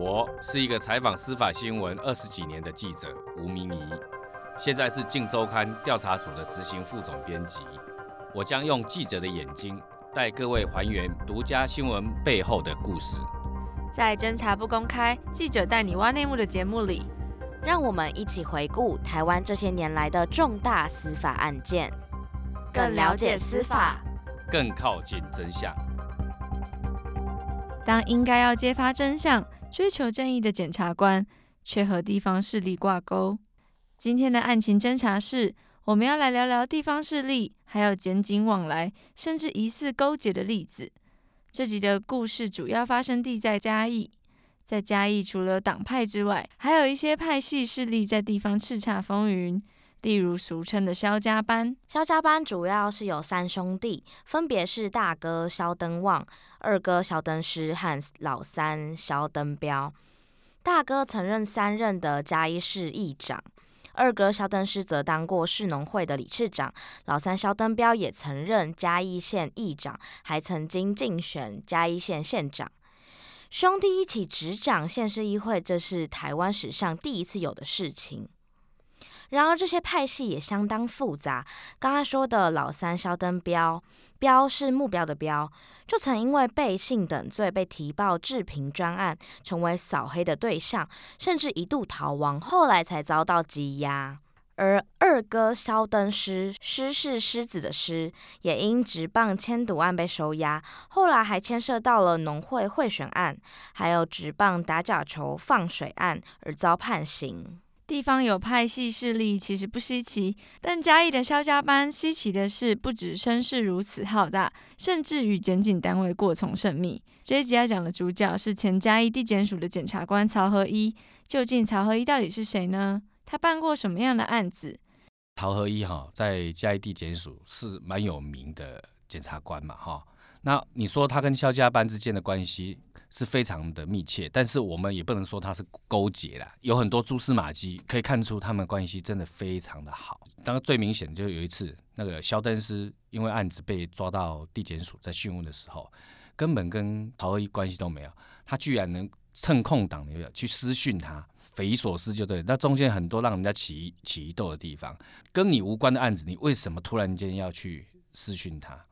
我是一个采访司法新闻二十几年的记者吴明仪，现在是《镜周刊》调查组的执行副总编辑。我将用记者的眼睛带各位还原独家新闻背后的故事。在侦查不公开、记者带你挖内幕的节目里，让我们一起回顾台湾这些年来的重大司法案件，更了解司法，更靠近真相。当应该要揭发真相、追求正义的检察官，却和地方势力挂钩。今天的案情侦查室，我们要来聊聊地方势力，还有检警往来，甚至疑似勾结的例子。这集的故事主要发生地在嘉义，在嘉义除了党派之外，还有一些派系势力在地方叱咤风云。例如俗称的萧家班，萧家班主要是有三兄弟，分别是大哥萧登旺、二哥萧登师和老三萧登标。大哥曾任三任的嘉义市议长，二哥萧登师则当过市农会的理事长，老三萧登标也曾任嘉义县议长，还曾经竞选嘉义县县长。兄弟一起执掌县市议会，这是台湾史上第一次有的事情。然而，这些派系也相当复杂。刚刚说的老三萧登标，标是目标的标，就曾因为背信等罪被提报治贫专案，成为扫黑的对象，甚至一度逃亡，后来才遭到羁押。而二哥萧登师，狮是狮子的狮，也因职棒签赌案被收押，后来还牵涉到了农会贿选案，还有职棒打假球放水案而遭判刑。地方有派系势力其实不稀奇，但嘉义的萧家班稀奇的是，不止声势如此浩大，甚至与检警单位过从甚密。这一集要讲的主角是前嘉义地检署的检察官曹合一。究竟曹合一到底是谁呢？他办过什么样的案子？曹合一哈，在嘉义地检署是蛮有名的检察官嘛哈。那你说他跟肖家班之间的关系？是非常的密切，但是我们也不能说他是勾结啦，有很多蛛丝马迹可以看出他们关系真的非常的好。当最明显的就有一次，那个肖登斯因为案子被抓到地检署在讯问的时候，根本跟曹合一关系都没有，他居然能趁空档去私讯他，匪夷所思就对。那中间很多让人家起起疑窦的地方，跟你无关的案子，你为什么突然间要去私讯他？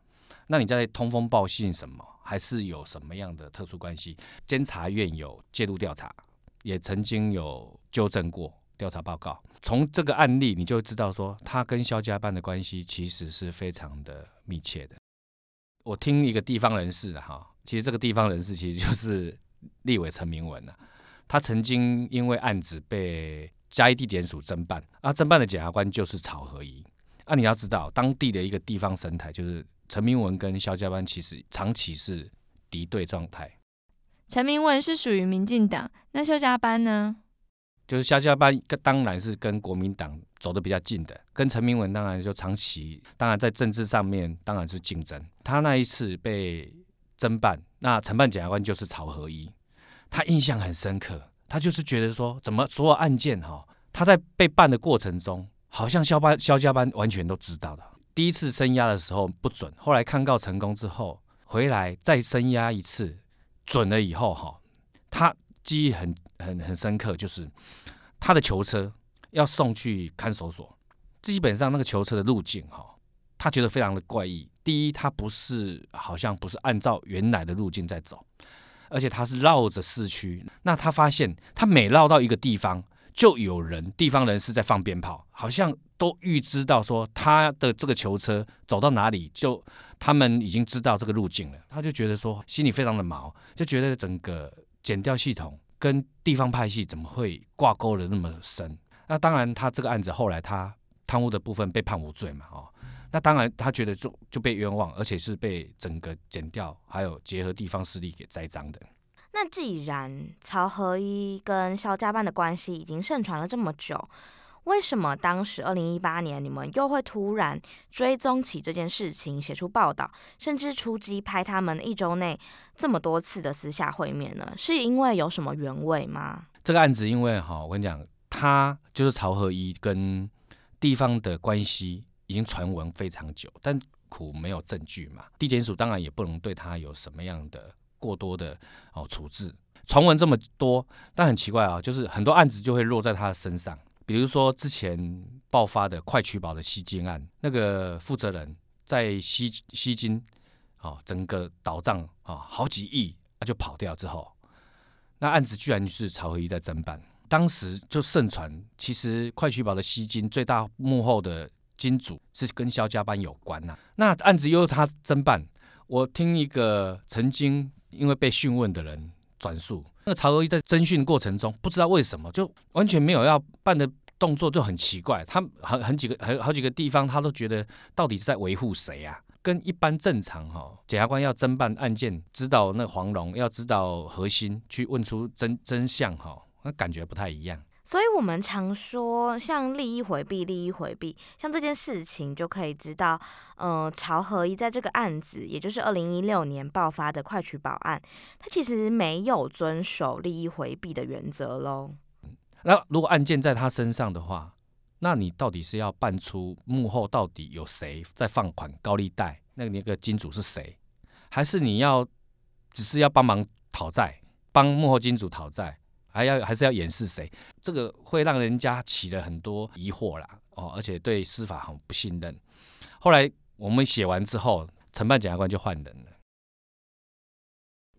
那你在通风报信什么？还是有什么样的特殊关系？监察院有介入调查，也曾经有纠正过调查报告。从这个案例，你就知道说，他跟萧家班的关系其实是非常的密切的。我听一个地方人士哈，其实这个地方人士其实就是立委陈明文了。他曾经因为案子被嘉义地检署侦办，啊，侦办的检察官就是曹合一。啊，你要知道，当地的一个地方神台就是。陈明文跟肖家班其实长期是敌对状态。陈明文是属于民进党，那肖家班呢？就是肖家班当然是跟国民党走得比较近的，跟陈明文当然就长期，当然在政治上面当然是竞争。他那一次被侦办，那承办检察官就是曹合一，他印象很深刻，他就是觉得说，怎么所有案件哈，他在被办的过程中，好像肖班萧家班完全都知道的。第一次升压的时候不准，后来抗告成功之后回来再升压一次，准了以后哈，他记忆很很很深刻，就是他的囚车要送去看守所，基本上那个囚车的路径哈，他觉得非常的怪异。第一，他不是好像不是按照原来的路径在走，而且他是绕着市区。那他发现他每绕到一个地方，就有人地方人士在放鞭炮，好像。都预知到说他的这个囚车走到哪里，就他们已经知道这个路径了。他就觉得说心里非常的毛，就觉得整个检调系统跟地方派系怎么会挂钩的那么深？那当然，他这个案子后来他贪污的部分被判无罪嘛，哦，那当然他觉得就就被冤枉，而且是被整个检调还有结合地方势力给栽赃的。那既然曹合一跟萧家班的关系已经盛传了这么久，为什么当时二零一八年你们又会突然追踪起这件事情，写出报道，甚至出击拍他们一周内这么多次的私下会面呢？是因为有什么原委吗？这个案子因为哈，我跟你讲，他就是曹合一跟地方的关系已经传闻非常久，但苦没有证据嘛。地检署当然也不能对他有什么样的过多的哦处置。传闻这么多，但很奇怪啊，就是很多案子就会落在他的身上。比如说之前爆发的快取宝的吸金案，那个负责人在吸吸金，啊，整个倒账啊好几亿，他就跑掉之后，那案子居然是曹合一在侦办。当时就盛传，其实快取宝的吸金最大幕后的金主是跟萧家班有关呐、那案子由他侦办，我听一个曾经因为被讯问的人转述，那个曹娥一在侦讯过程中，不知道为什么就完全没有要办的动作，就很奇怪。他很很几个很好几个地方，他都觉得到底是在维护谁啊？跟一般正常哈、哦，检察官要侦办案件，知道那黄龙要知道核心，去问出真真相哈。哦那感觉不太一样，所以我们常说像利益回避，利益回避，像这件事情就可以知道，呃，曹合一在这个案子，也就是二零一六年爆发的快取宝案，他其实没有遵守利益回避的原则喽。那如果案件在他身上的话，那你到底是要办出幕后到底有谁在放款高利贷，那那个金主是谁，还是你要只是要帮忙讨债，帮幕后金主讨债？还要还是要掩饰谁？这个会让人家起了很多疑惑啦，哦，而且对司法很不信任。后来我们写完之后，承办检察官就换人了。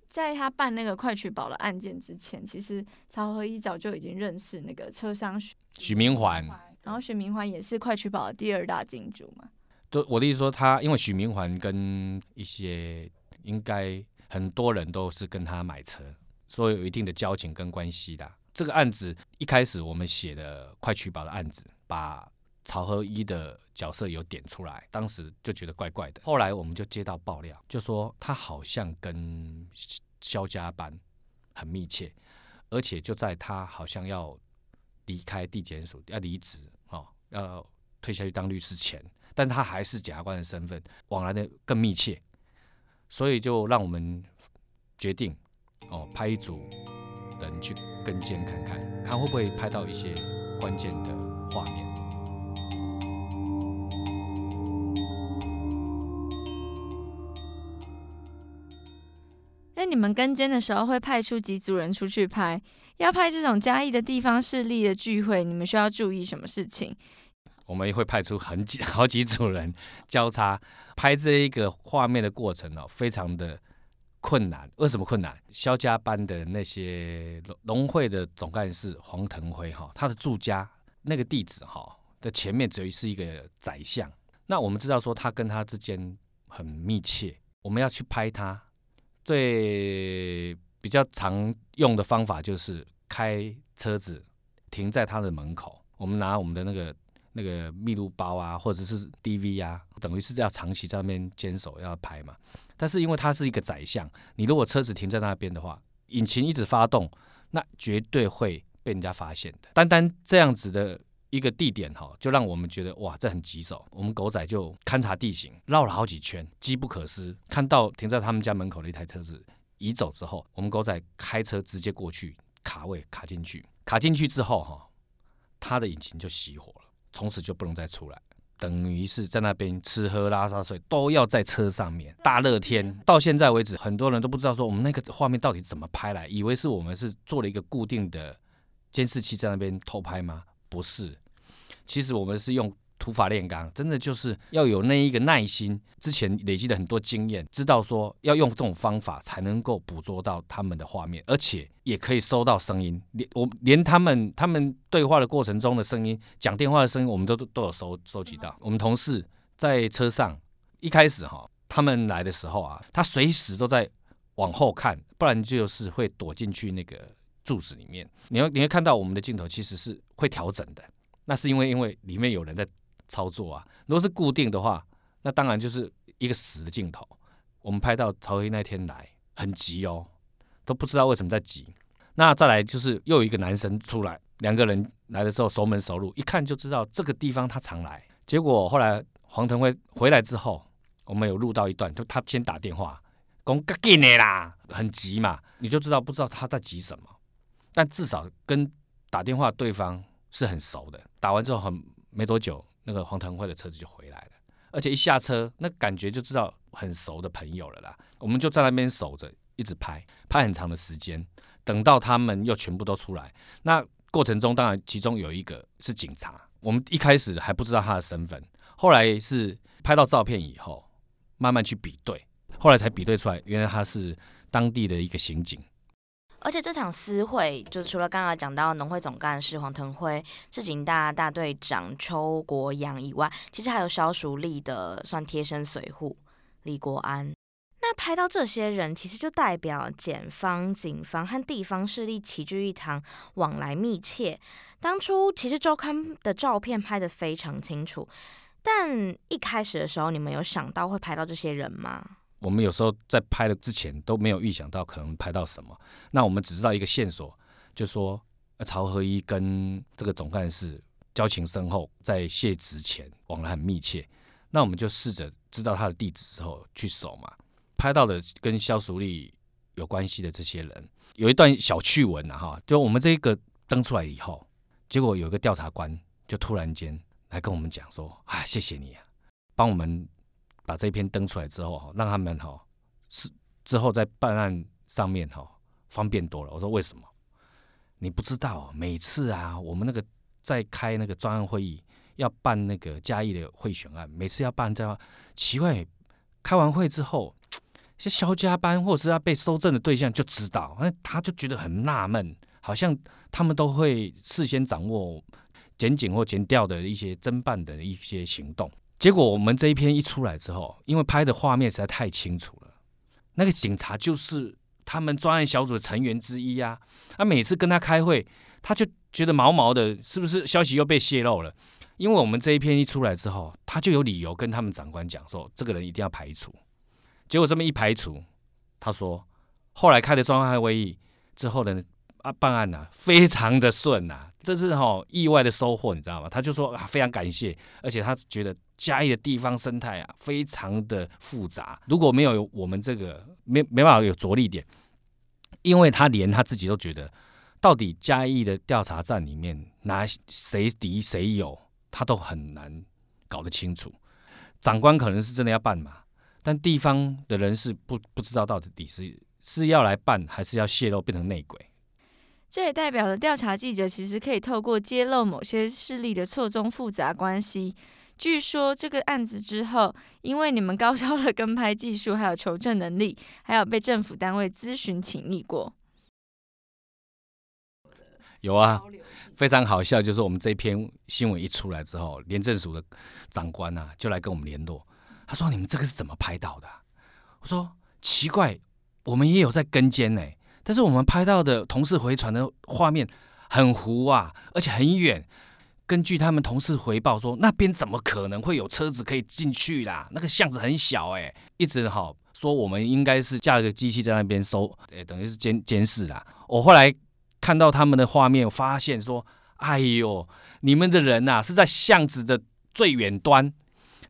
在他办那个快取保的案件之前，其实曹和一早就已经认识那个车商许许明环，然后许明环也是快取保的第二大金主嘛。就我的意思说，他因为许明环跟一些应该很多人都是跟他买车。所有一定的交情跟关系的这个案子，一开始我们写的快取保的案子，把曹和一的角色有点出来，当时就觉得怪怪的。后来我们就接到爆料，就说他好像跟肖家班很密切，而且就在他好像要离开地检署要离职哦，要退下去当律师前，但他还是检察官的身份，往来的更密切，所以就让我们决定。哦，拍一组人去跟监看看，看会不会拍到一些关键的画面。那你们跟监的时候会派出几组人出去拍？要拍这种嘉义的地方势力的聚会，你们需要注意什么事情？我们也会派出很几好几组人交叉拍这一个画面的过程哦，非常的。困难？为什么困难？萧家班的那些农会的总干事黄腾辉哈，他的住家那个地址哈的前面只有是一个宰相。那我们知道说他跟他之间很密切，我们要去拍他，最比较常用的方法就是开车子停在他的门口，我们拿我们的那个那个密录包啊，或者是 DV 啊，等于是要长期在那边坚守要拍嘛。但是因为它是一个宰相，你如果车子停在那边的话，引擎一直发动，那绝对会被人家发现的。单单这样子的一个地点哈，就让我们觉得哇，这很棘手。我们狗仔就勘察地形，绕了好几圈，机不可失，看到停在他们家门口的一台车子移走之后，我们狗仔开车直接过去卡位卡进去，卡进去之后哈，他的引擎就熄火，从此就不能再出来。等于是在那边吃喝拉撒睡都要在车上面，大热天到现在为止，很多人都不知道说我们那个画面到底怎么拍来，以为是我们是做了一个固定的监视器在那边偷拍吗？不是，其实我们是用。土法炼钢，真的就是要有那一个耐心。之前累积了很多经验，知道说要用这种方法才能够捕捉到他们的画面，而且也可以收到声音。连我连他们他们对话的过程中的声音，讲电话的声音，我们都都有收收集到。我们同事在车上一开始哈，他们来的时候啊，他随时都在往后看，不然就是会躲进去那个柱子里面。你会你会看到我们的镜头其实是会调整的，那是因为因为里面有人在。操作啊，如果是固定的话，那当然就是一个死的镜头。我们拍到曹黑那天来很急哦，都不知道为什么在急。那再来就是又有一个男生出来，两个人来的时候熟门熟路，一看就知道这个地方他常来。结果后来黄腾辉回来之后，我们有录到一段，就他先打电话，讲赶紧的啦，很急嘛，你就知道不知道他在急什么。但至少跟打电话对方是很熟的，打完之后很没多久。那个黄腾辉的车子就回来了，而且一下车，那感觉就知道很熟的朋友了啦。我们就在那边守着，一直拍，拍很长的时间，等到他们又全部都出来。那过程中，当然其中有一个是警察，我们一开始还不知道他的身份，后来是拍到照片以后，慢慢去比对，后来才比对出来，原来他是当地的一个刑警。而且这场私会，就除了刚刚讲到农会总干事黄腾辉、市警大大队长邱国阳以外，其实还有消暑力的算贴身随护李国安。那拍到这些人，其实就代表检方、警方和地方势力齐聚一堂，往来密切。当初其实周刊的照片拍得非常清楚，但一开始的时候，你们有想到会拍到这些人吗？我们有时候在拍的之前都没有预想到可能拍到什么，那我们只知道一个线索，就说曹和一跟这个总干事交情深厚，在卸职前往来很密切，那我们就试着知道他的地址之后去搜嘛，拍到的跟萧淑丽有关系的这些人，有一段小趣闻呐哈，就我们这个登出来以后，结果有一个调查官就突然间来跟我们讲说啊，谢谢你啊，帮我们。把这篇登出来之后，让他们哈是之后在办案上面哈方便多了。我说为什么？你不知道，每次啊，我们那个在开那个专案会议，要办那个嘉义的贿选案，每次要办这样奇怪，开完会之后，些销家班或者是要被搜证的对象就知道，那他就觉得很纳闷，好像他们都会事先掌握检警或检调的一些侦办的一些行动。结果我们这一篇一出来之后，因为拍的画面实在太清楚了，那个警察就是他们专案小组的成员之一啊。他每次跟他开会，他就觉得毛毛的，是不是消息又被泄露了？因为我们这一篇一出来之后，他就有理由跟他们长官讲说，这个人一定要排除。结果这么一排除，他说后来开的专案会议之后呢，啊办案呐、啊，非常的顺呐、啊，这是哈、哦、意外的收获，你知道吗？他就说啊，非常感谢，而且他觉得。嘉义的地方生态啊，非常的复杂。如果没有我们这个没没办法有着力点，因为他连他自己都觉得，到底嘉义的调查站里面哪谁敌谁友，他都很难搞得清楚。长官可能是真的要办嘛，但地方的人是不不知道到底是是要来办，还是要泄露变成内鬼。这也代表了调查记者其实可以透过揭露某些势力的错综复杂关系。据说这个案子之后，因为你们高超的跟拍技术，还有求证能力，还有被政府单位咨询请益过。有啊，非常好笑，就是我们这篇新闻一出来之后，廉政署的长官啊就来跟我们联络，他说：“你们这个是怎么拍到的？”我说：“奇怪，我们也有在跟监呢，但是我们拍到的同事回传的画面很糊啊，而且很远。”根据他们同事回报说，那边怎么可能会有车子可以进去啦？那个巷子很小哎、一直好说我们应该是架了个机器在那边收，哎，等于是监监视啦。我后来看到他们的画面，发现说，哎呦，你们的人呐、啊、是在巷子的最远端，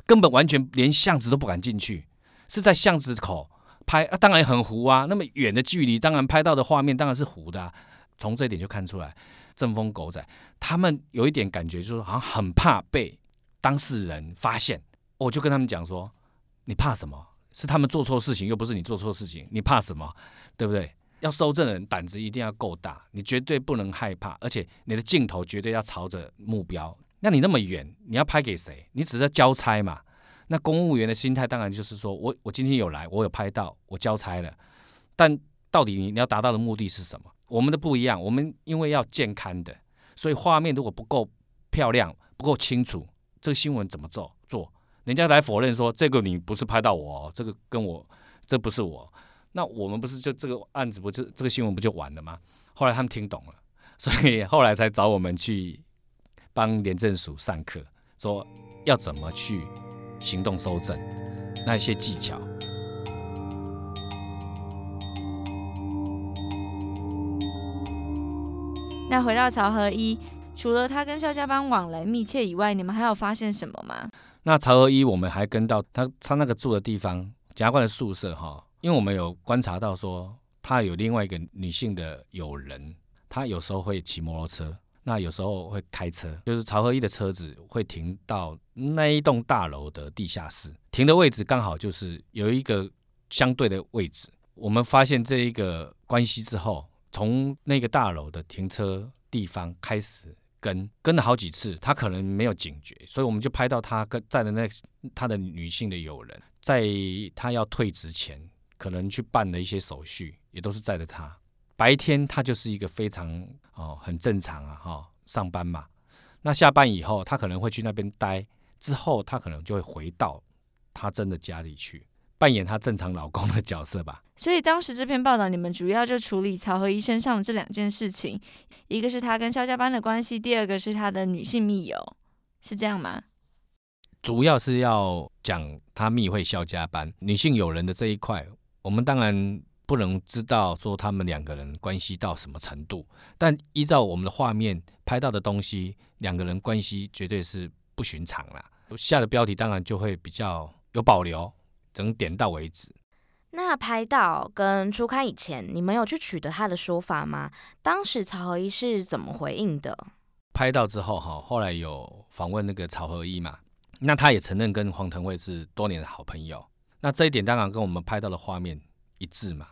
根本完全连巷子都不敢进去，是在巷子口拍啊，当然很糊啊，那么远的距离，当然拍到的画面当然是糊的、啊，从这一点就看出来。争风狗仔，他们有一点感觉，就是好像很怕被当事人发现。我就跟他们讲说：“你怕什么？是他们做错事情，又不是你做错事情，你怕什么？对不对？要收证人胆子一定要够大，你绝对不能害怕，而且你的镜头绝对要朝着目标。那你那么远，你要拍给谁？你只是交差嘛。那公务员的心态当然就是说我我今天有来，我有拍到，我交差了。但到底你你要达到的目的是什么？”我们的不一样，我们因为要健康的，所以画面如果不够漂亮、不够清楚，这个新闻怎么做？做人家来否认说这个你不是拍到我，这个跟我这不是我，那我们不是就这个案子不就这个新闻不就完了吗？后来他们听懂了，所以后来才找我们去帮廉政署上课，说要怎么去行动搜证，那一些技巧。那回到曹和一，除了他跟萧家班往来密切以外，你们还有发现什么吗？那曹和一，我们还跟到他他那个住的地方，检察官的宿舍哈，因为我们有观察到说，他有另外一个女性的友人，他有时候会骑摩托车，那有时候会开车，就是曹合一的车子会停到那一栋大楼的地下室，停的位置刚好就是有一个相对的位置。我们发现这一个关系之后，从那个大楼的停车地方开始跟跟了好几次，他可能没有警觉，所以我们就拍到他跟载的那他的女性的友人，在他要退职前，可能去办了一些手续，也都是载着他。白天他就是一个非常哦很正常啊哈、哦、上班嘛，那下班以后他可能会去那边待，之后他可能就会回到他真的家里去。扮演他正常老公的角色吧。所以当时这篇报道，你们主要就处理曹和医身上的这两件事情，一个是他跟肖家班的关系，第二个是他的女性密友，是这样吗？主要是要讲他密会肖家班女性友人的这一块，我们当然不能知道说他们两个人关系到什么程度，但依照我们的画面拍到的东西，两个人关系绝对是不寻常啦。下的标题当然就会比较有保留。整点到为止。那拍到跟初刊以前，你们有去取得他的说法吗？当时曹合一是怎么回应的？拍到之后哈，后来有访问那个曹合一嘛，那他也承认跟黄腾慧是多年的好朋友。那这一点当然跟我们拍到的画面一致嘛，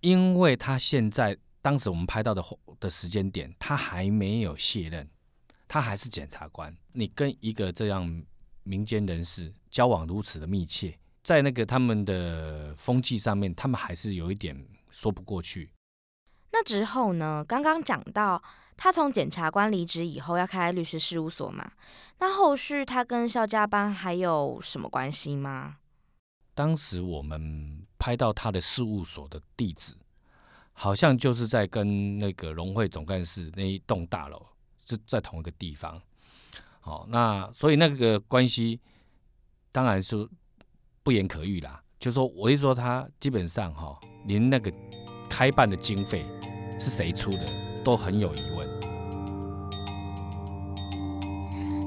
因为他现在当时我们拍到的的时间点，他还没有卸任，他还是检察官。你跟一个这样民间人士交往如此的密切。在那个他们的风气上面，他们还是有一点说不过去。那之后呢？刚刚讲到他从检察官离职以后要开律师事务所嘛？那后续他跟肖家班还有什么关系吗？当时我们拍到他的事务所的地址，好像就是在跟那个荣会总干事那一栋大楼是在同一个地方。好，那所以那个关系当然是。不言可喻啦，就说我一说他基本上哈，连那个开办的经费是谁出的都很有疑问。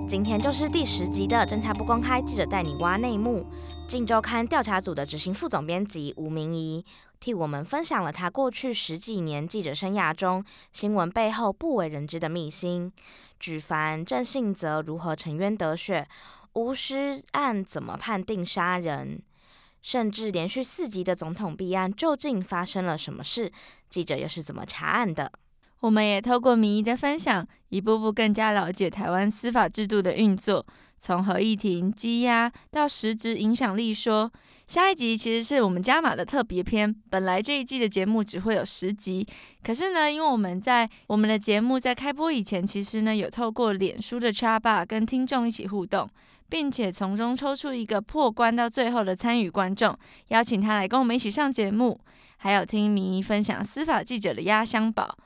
今天就是第十集的《侦查不公开》，记者带你挖内幕。《镜周刊》调查组的执行副总编辑吴明仪替我们分享了他过去十几年记者生涯中新闻背后不为人知的秘辛，举凡郑信泽如何沉冤得雪。吴师案怎么判定杀人？甚至连续四集的总统弊案究竟发生了什么事？记者又是怎么查案的？我们也透过民意的分享，一步步更加了解台湾司法制度的运作，从合议庭羁押到实质影响力说。下一集其实是我们加码的特别篇。本来这一季的节目只会有十集，可是呢，因为我们在我们的节目在开播以前，其实呢有透过脸书的插吧跟听众一起互动，并且从中抽出一个破关到最后的参与观众，邀请他来跟我们一起上节目，还有听民意分享司法记者的压箱宝，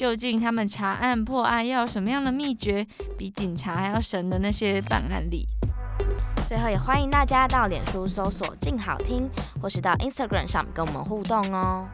究竟他们查案破案要有什么样的秘诀，比警察还要神的那些办案例。最后也欢迎大家到脸书搜索“静好听”，或是到 Instagram 上跟我们互动哦。